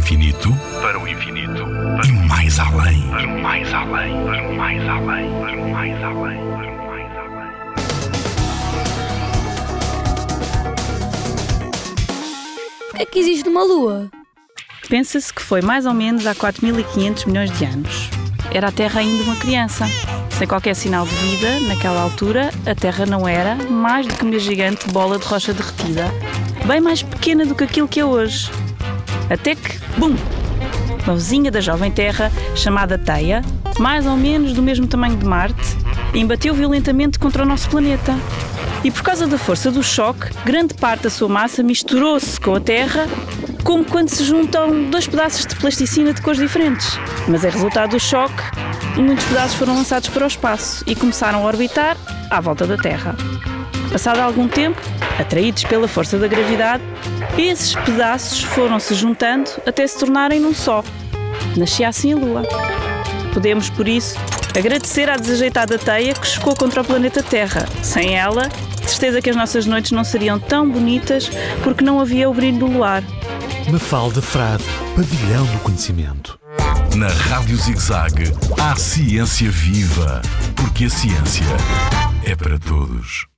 infinito, para o infinito, para e mais além, para o mais além, para o mais além, para o mais além, para o mais além. O que é que existe numa lua? Pensa-se que foi mais ou menos há 4.500 milhões de anos. Era a Terra ainda uma criança. Sem qualquer sinal de vida, naquela altura, a Terra não era mais do que uma gigante bola de rocha derretida, bem mais pequena do que aquilo que é hoje. Até que, bum! Uma vizinha da jovem Terra, chamada Teia, mais ou menos do mesmo tamanho de Marte, embateu violentamente contra o nosso planeta. E por causa da força do choque, grande parte da sua massa misturou-se com a Terra, como quando se juntam dois pedaços de plasticina de cores diferentes. Mas é resultado do choque muitos pedaços foram lançados para o espaço e começaram a orbitar à volta da Terra. Passado algum tempo, atraídos pela força da gravidade, esses pedaços foram se juntando até se tornarem num só. Nascia assim a Lua. Podemos, por isso, agradecer à desajeitada teia que chocou contra o planeta Terra. Sem ela, certeza que as nossas noites não seriam tão bonitas porque não havia o brilho do luar. Mafalda Frade, pavilhão do conhecimento. Na Rádio ZigZag, há ciência viva, porque a ciência é para todos.